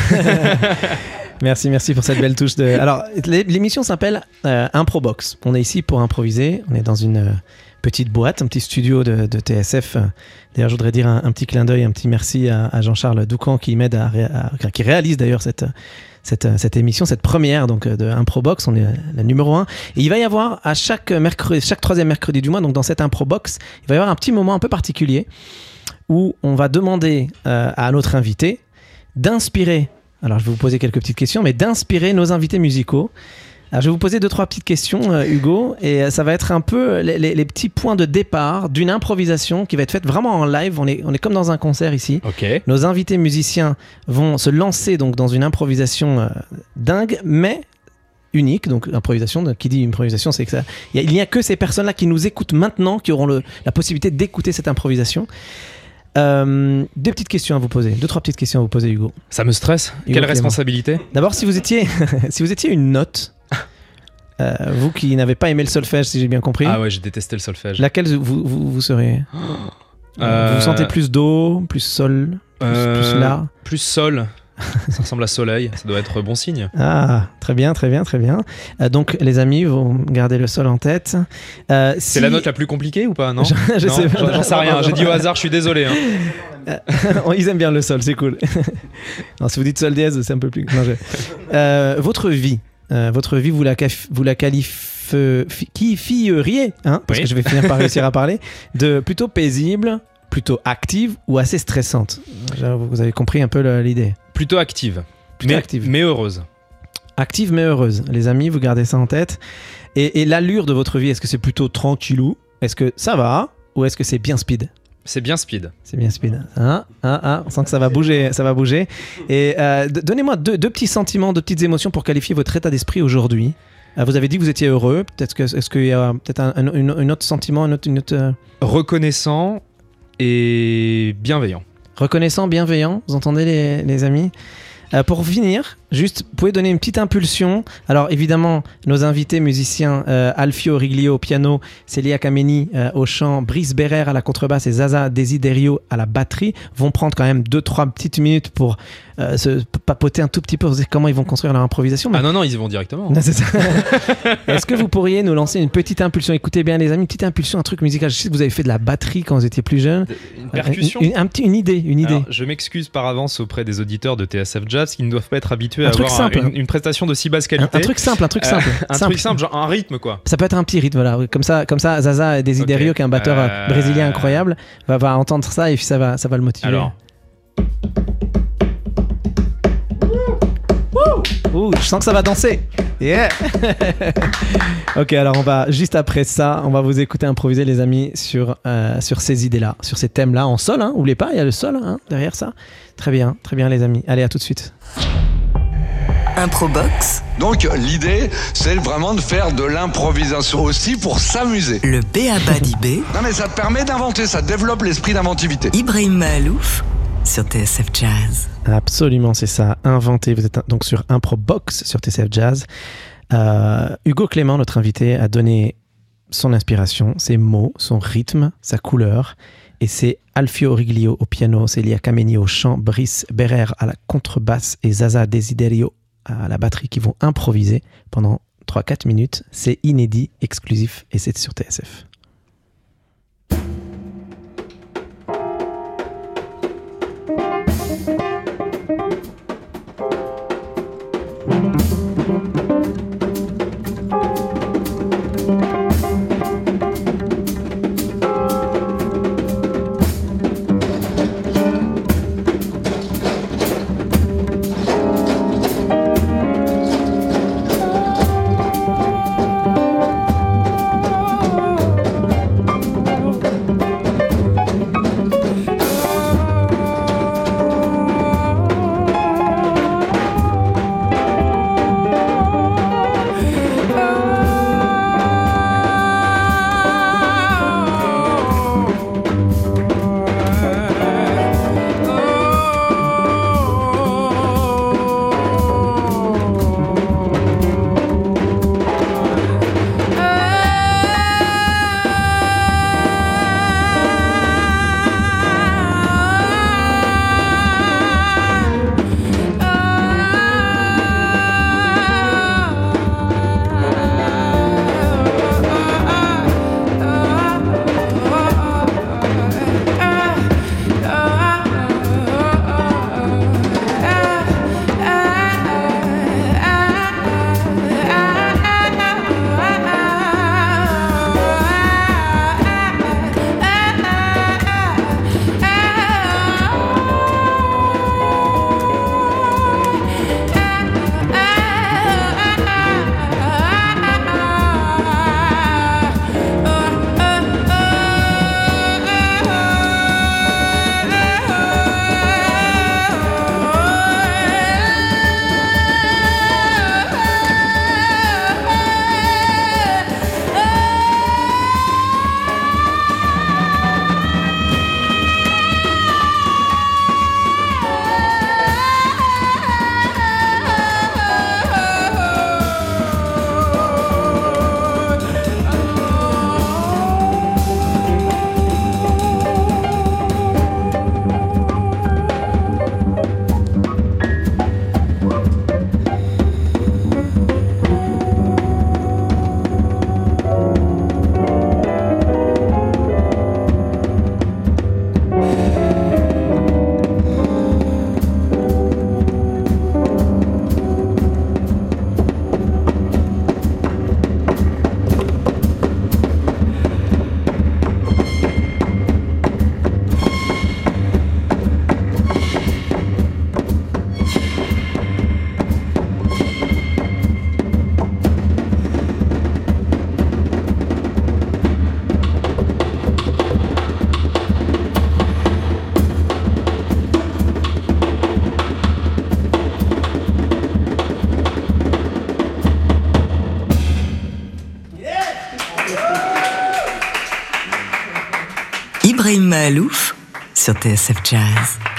Merci, merci pour cette belle touche de. Alors, l'é- l'émission s'appelle euh, Improbox. On est ici pour improviser. On est dans une euh, petite boîte, un petit studio de, TSF. D'ailleurs, je voudrais dire un, petit clin d'œil, un petit merci à, Jean-Charles Doucan qui m'aide à, qui réalise d'ailleurs cette, cette, cette émission, cette première donc de Improbox. On est la numéro 1. Et il va y avoir à chaque mercredi, chaque troisième mercredi du mois, donc dans cette Improbox, il va y avoir un petit moment un peu particulier où on va demander euh, à notre invité d'inspirer. Alors, je vais vous poser quelques petites questions, mais d'inspirer nos invités musicaux. Alors, je vais vous poser deux, trois petites questions, euh, Hugo, et euh, ça va être un peu les, les- les petits points de départ d'une improvisation qui va être faite vraiment en live. On est, on est comme dans un concert ici. Ok. Nos invités musiciens vont se lancer donc dans une improvisation euh, dingue, mais unique. Donc, improvisation, qui dit improvisation, c'est que ça. Il a- n'y a, que ces personnes-là qui nous écoutent maintenant qui auront le- la possibilité d'écouter cette improvisation. Euh, deux petites questions à vous poser, deux trois petites questions à vous poser, Hugo. Ça me stresse. Hugo Quelle Clément. responsabilité? D'abord, si vous étiez, si vous étiez une note, euh, vous qui n'avez pas aimé le solfège, si j'ai bien compris, Ah ouais, j'ai détesté le solfège. laquelle vous, vous, vous serez Euh, Vous vous sentez plus do, plus sol, plus, Euh, plus la Plus sol. ça ressemble à soleil. Ça doit être bon signe. Ah, très bien, très bien, très bien. Euh, donc, les amis, vous gardez le sol en tête. Euh, C'est si- la note la plus compliquée ou pas Non. Je, je Non, sais pas. j'en- J'en sais rien. J'ai dit au hasard. Je suis désolé. hein. Ils aiment bien le sol, c'est cool. non, si vous dites sol dièse, c'est un peu plus. non, je- Euh, votre vie, euh, votre vie, vous la, vous la qualifieriez, hein, parce Oui. que je vais finir par réussir à parler, de plutôt paisible, plutôt active ou assez stressante. Vous avez compris un peu l'idée. Plutôt active. Plutôt mais, active. mais heureuse. Active mais heureuse. Les amis, vous gardez ça en tête. Et, et l'allure de votre vie, est-ce que c'est plutôt tranquillou? Est-ce que ça va? Ou est-ce que c'est bien speed? C'est bien speed. C'est bien speed. Hein hein hein on sent que ça va bouger, ça va bouger. Et euh, donnez-moi deux, deux petits sentiments, deux petites émotions pour qualifier votre état d'esprit aujourd'hui. Euh, vous avez dit que vous étiez heureux. Peut-être que est-ce qu'il y a peut-être un, un- une- un autre sentiment, une autre, une autre, euh, Reconnaissant et bienveillant. reconnaissant, bienveillant. Vous entendez les, les amis? Euh, pour finir, juste, vous pouvez donner une petite impulsion. Alors, évidemment, nos invités musiciens, euh, Alfio Riglio au piano, Celia Kameni euh, au chant, Brice Berrer à la contrebasse et Zaza Desiderio à la batterie, vont prendre quand même 2-3 petites minutes pour euh, se papoter un tout petit peu, pour comment ils vont construire leur improvisation. Mais- Ah non, non, ils y vont directement. non, c'est ça. Est-ce que vous pourriez nous lancer une petite impulsion? Écoutez bien, les amis, une petite impulsion, un truc musical. Je sais que vous avez fait de la batterie quand vous étiez plus jeune. Une percussion? Une, une- un petit, une idée, une idée. Alors, je m'excuse par avance auprès des auditeurs de TSF Jazz qui ne doivent pas être habitués Un à truc avoir un- simple. une, une prestation de si basse qualité. un truc simple, un truc Euh, simple. un truc simple, genre un rythme quoi. Ça peut être un petit rythme, voilà. Comme ça, comme ça Zaza Desiderio, qui est un batteur euh, Euh, brésilien incroyable, va, va entendre ça et ça va, ça va le motiver. Alors, Ouh, je sens que ça va danser. Yeah. ok, alors on va juste après ça, on va vous écouter improviser les amis sur euh, sur ces idées-là, sur ces thèmes-là en sol. Hein, oubliez pas, il y a le sol hein, derrière ça. Très bien, très bien les amis. Allez, à tout de suite. Improbox, Donc l'idée, c'est vraiment de faire de l'improvisation aussi pour s'amuser. le B.A.B.A. d'IB, Non mais ça te permet d'inventer, ça développe l'esprit d'inventivité. Ibrahim Mahalouf sur TSF Jazz. Absolument, c'est ça. Inventé. Vous êtes donc sur Improbox sur TCF Jazz. Euh, Hugo Clément, notre invité, a donné son inspiration, ses mots, son rythme, sa couleur. Et c'est Alfio Riglio au piano, Celia Kameni au chant, Brice Berrer à la contrebasse et Zaza Desiderio à la batterie qui vont improviser pendant 3-4 minutes. C'est inédit, exclusif et c'est sur TSF.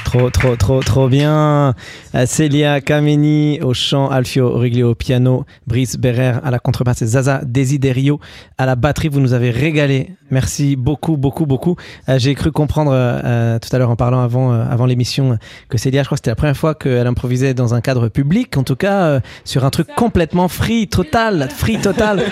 Trop, trop, trop, trop bien. Euh, Célia Kameni au chant, Alfio Origlio au piano, Brice Berrer à la contrebasse et Zaza Desiderio à la batterie. Vous nous avez régalé. Merci beaucoup, beaucoup, beaucoup. Euh, J'ai cru comprendre euh, tout à l'heure en parlant avant, euh, avant l'émission que Célia, je crois que c'était la première fois qu'elle improvisait dans un cadre public, en tout cas euh, sur un truc complètement free, total, free total.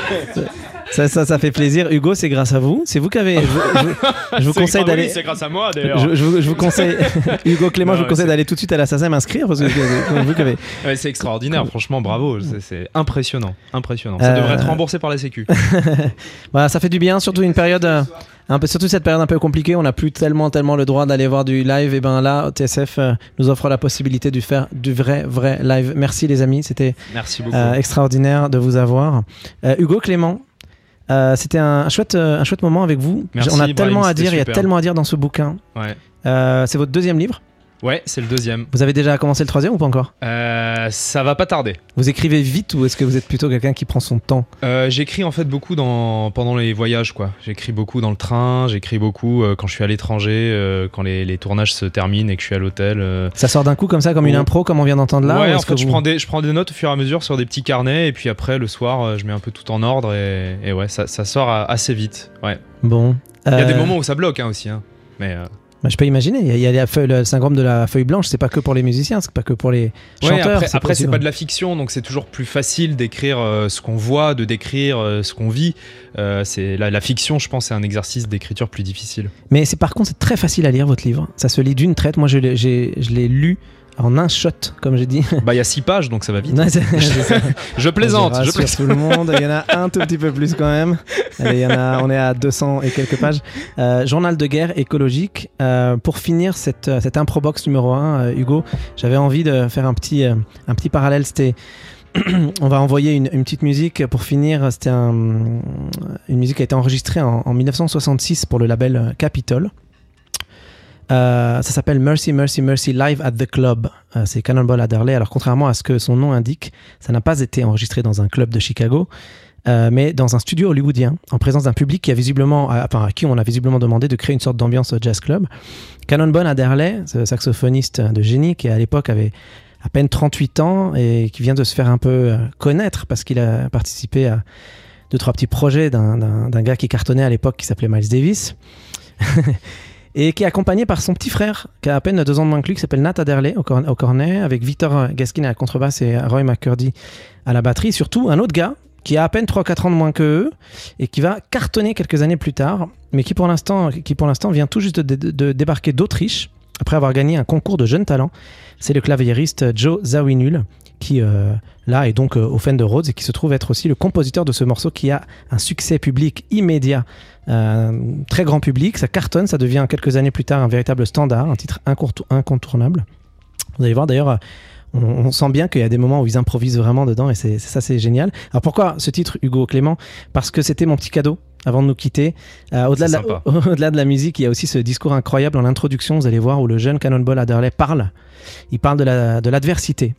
Ça, ça, ça fait plaisir. Hugo, c'est grâce à vous. C'est vous qui avez. Je, vous- je vous- je vous C'est- conseille oui, d'aller. C'est grâce à moi d'ailleurs. Je, je vous- je vous conseille, Hugo Clément, Non, je vous conseille d'aller tout de suite à la SACEM m'inscrire parce que c'est vous qui avez. Ouais, c'est extraordinaire, franchement, bravo. C'est- C'est impressionnant, impressionnant. Ça Euh, devrait être remboursé par la Sécu. Voilà, ça fait du bien, surtout une période, euh, un peu, surtout cette période un peu compliquée. On n'a plus tellement, tellement le droit d'aller voir du live. Et ben là, TSF euh, nous offre la possibilité de faire du vrai, vrai live. Merci les amis, c'était euh, extraordinaire de vous avoir. Euh, Hugo Clément. euh, c'était un, chouette, euh, un chouette moment avec vous. Merci, On a tellement à dire, il y a tellement à dire dans ce bouquin. Ouais. Euh, c'est votre deuxième livre. Ouais, c'est le deuxième. Vous avez déjà commencé le troisième ou pas encore? Euh, ça va pas tarder. Vous écrivez vite ou est-ce que vous êtes plutôt quelqu'un qui prend son temps? Euh, j'écris en fait beaucoup dans, pendant les voyages, quoi. J'écris beaucoup dans le train, j'écris beaucoup euh, quand je suis à l'étranger, euh, quand les, les tournages se terminent et que je suis à l'hôtel. euh. Ça sort d'un coup comme ça, comme une impro, comme on vient d'entendre là ou ouais, en est-ce que fait, je, vous- prends des, je prends des notes au fur et à mesure sur des petits carnets, et puis après, le soir, je mets un peu tout en ordre, et, et ouais, ça, ça sort assez vite. Ouais. Bon. Il y a des moments où ça bloque hein, aussi, hein. mais euh, bah, je peux imaginer. Il y a, il y a la feuille- le syndrome de la feuille blanche. C'est pas que pour les musiciens, c'est pas que pour les Ouais, chanteurs. après, c'est après, c'est pas de la fiction, donc c'est toujours plus facile d'écrire euh, ce qu'on voit, de décrire euh, ce qu'on vit. Euh, c'est la, la fiction, je pense, c'est un exercice d'écriture plus difficile. Mais c'est par contre, c'est très facile à lire votre livre. Ça se lit d'une traite. Moi, je l'ai lu en un shot, comme j'ai dit. Bah, il y a six pages, donc ça va vite. Ouais, c'est- c'est ça. Je plaisante, je plaisante. tout le monde. Il y en a un tout petit peu plus quand même. Allez, il y en a, on est à 200 et quelques pages. Euh, journal de guerre écologique. Euh, pour finir cette, euh, cette improbox numéro 1, Hugo, j'avais envie de faire un petit, un petit parallèle. C'était. On va envoyer une, une petite musique pour finir. C'était un- une musique qui a été enregistrée en, en 1966 pour le label Capitol. Euh, ça s'appelle Mercy, Mercy, Mercy Live at the Club. Euh, c'est Cannonball Adderley. Alors, contrairement à ce que son nom indique, ça n'a pas été enregistré dans un club de Chicago, euh, mais dans un studio hollywoodien, en présence d'un public qui a visiblement, enfin, à qui on a visiblement demandé de créer une sorte d'ambiance jazz club. Cannonball Adderley, ce saxophoniste de génie qui à l'époque avait à peine 38 ans et qui vient de se faire un peu connaître parce qu'il a participé à deux, trois petits projets d'un gars qui cartonnait à l'époque qui s'appelait Miles Davis. et qui est accompagné par son petit frère, qui a à peine deux ans de moins que lui, qui s'appelle Nat Adderley au, corn- au cornet, avec Victor Gaskin à la contrebasse et Roy McCurdy à la batterie. Surtout un autre gars qui a à peine 3-4 ans de moins que eux et qui va cartonner quelques années plus tard, mais qui pour l'instant, vient tout juste de, de- de débarquer d'Autriche après avoir gagné un concours de jeunes talents. C'est le claviériste Joe Zawinul qui euh, là est donc euh, au Fender Rhodes et qui se trouve être aussi le compositeur de ce morceau qui a un succès public immédiat euh, très grand public, ça cartonne, ça devient quelques années plus tard un véritable standard, un titre incontour- incontournable. Vous allez voir d'ailleurs, euh, on, on sent bien qu'il y a des moments où ils improvisent vraiment dedans et c'est ça c'est génial. Alors pourquoi ce titre Hugo Clément? Parce que c'était mon petit cadeau avant de nous quitter. Euh, Au-delà de, la- sympa. au-delà de la musique, il y a aussi ce discours incroyable en introduction, vous allez voir, où le jeune Cannonball Adderley parle. Il parle de la- de l'adversité.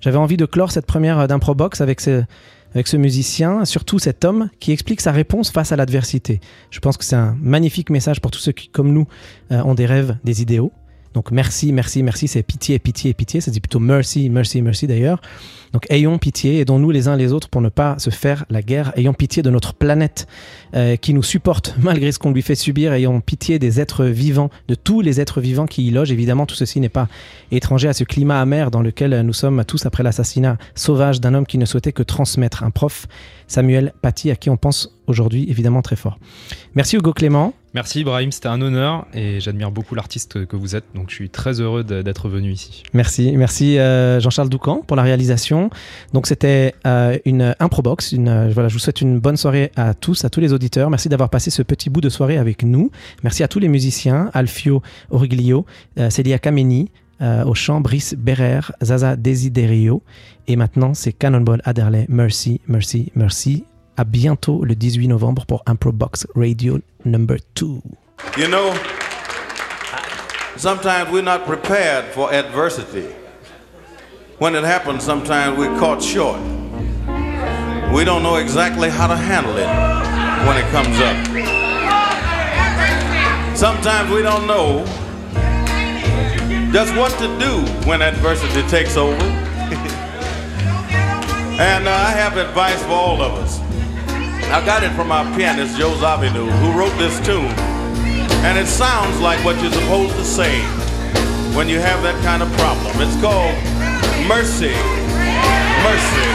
J'avais envie de clore cette première euh, d'improbox avec ce, avec ce musicien, surtout cet homme qui explique sa réponse face à l'adversité. Je pense que c'est un magnifique message pour tous ceux qui, comme nous, euh, ont des rêves, des idéaux. Donc merci, merci, merci, c'est pitié, pitié, pitié. Ça dit plutôt mercy, mercy, mercy d'ailleurs. Donc ayons pitié, aidons-nous les uns les autres pour ne pas se faire la guerre. Ayons pitié de notre planète euh, qui nous supporte malgré ce qu'on lui fait subir. Ayons pitié des êtres vivants, de tous les êtres vivants qui y logent. Évidemment, tout ceci n'est pas étranger à ce climat amer dans lequel nous sommes tous après l'assassinat sauvage d'un homme qui ne souhaitait que transmettre. Un prof, Samuel Paty, à qui on pense aujourd'hui évidemment très fort. Merci Hugo Clément. Merci Ibrahim, c'était un honneur et j'admire beaucoup l'artiste que vous êtes, donc je suis très heureux d'être venu ici. Merci, merci euh, Jean-Charles Doucan pour la réalisation. Donc c'était euh, une improbox. Une, euh, voilà, je vous souhaite une bonne soirée à tous, à tous les auditeurs. Merci d'avoir passé ce petit bout de soirée avec nous. Merci à tous les musiciens, Alfio Origlio, Célia Kameni, au chant Brice Berrer, Zaza Desiderio. Et maintenant c'est Cannonball Adderley. Merci, merci, merci. À bientôt le 18 novembre pour Improbox Radio number 2. You know, sometimes we're not prepared for adversity. When it happens, sometimes we're caught short. We don't know exactly how to handle it when it comes up. Sometimes we don't know just what to do when adversity takes over. and uh, I have advice for all of us. I got it from our pianist, Joe Zavinu, who wrote this tune. And it sounds like what you're supposed to say when you have that kind of problem. It's called mercy, mercy,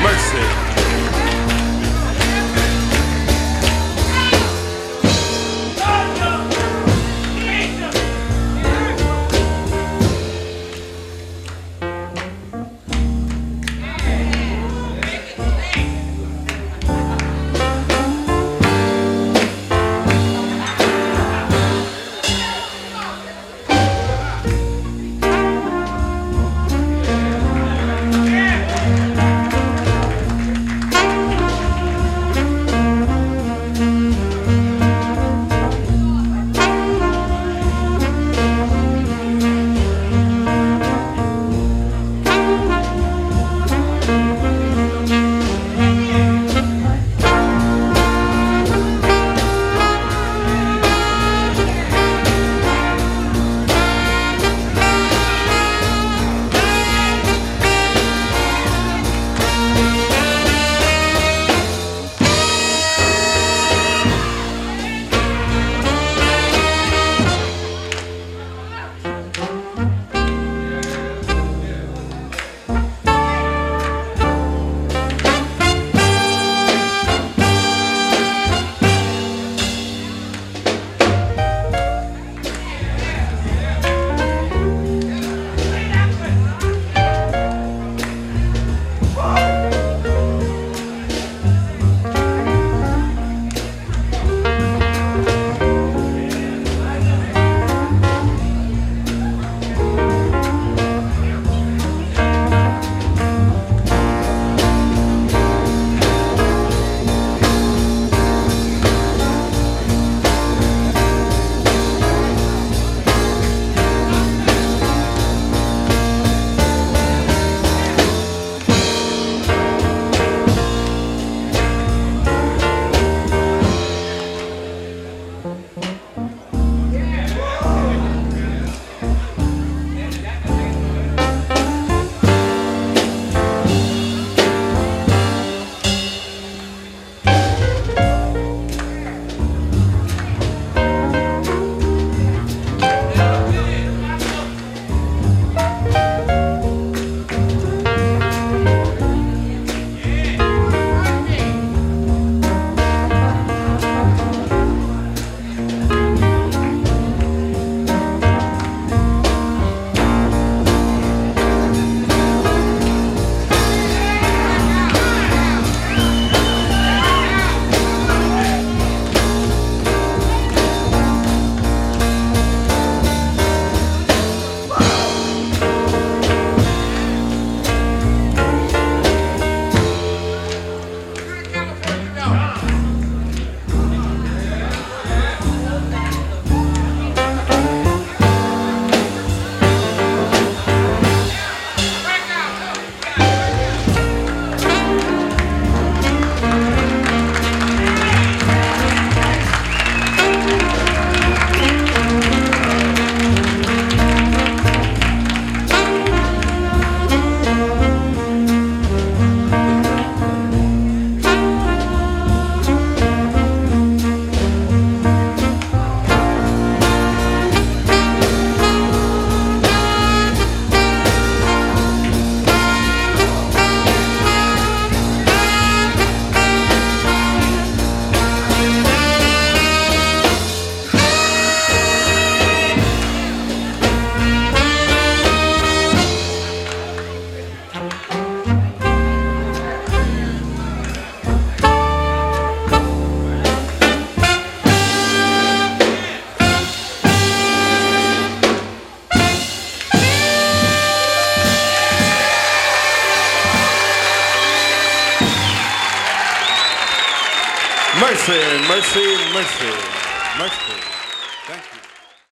mercy. Mercy, mercy, mercy, mercy.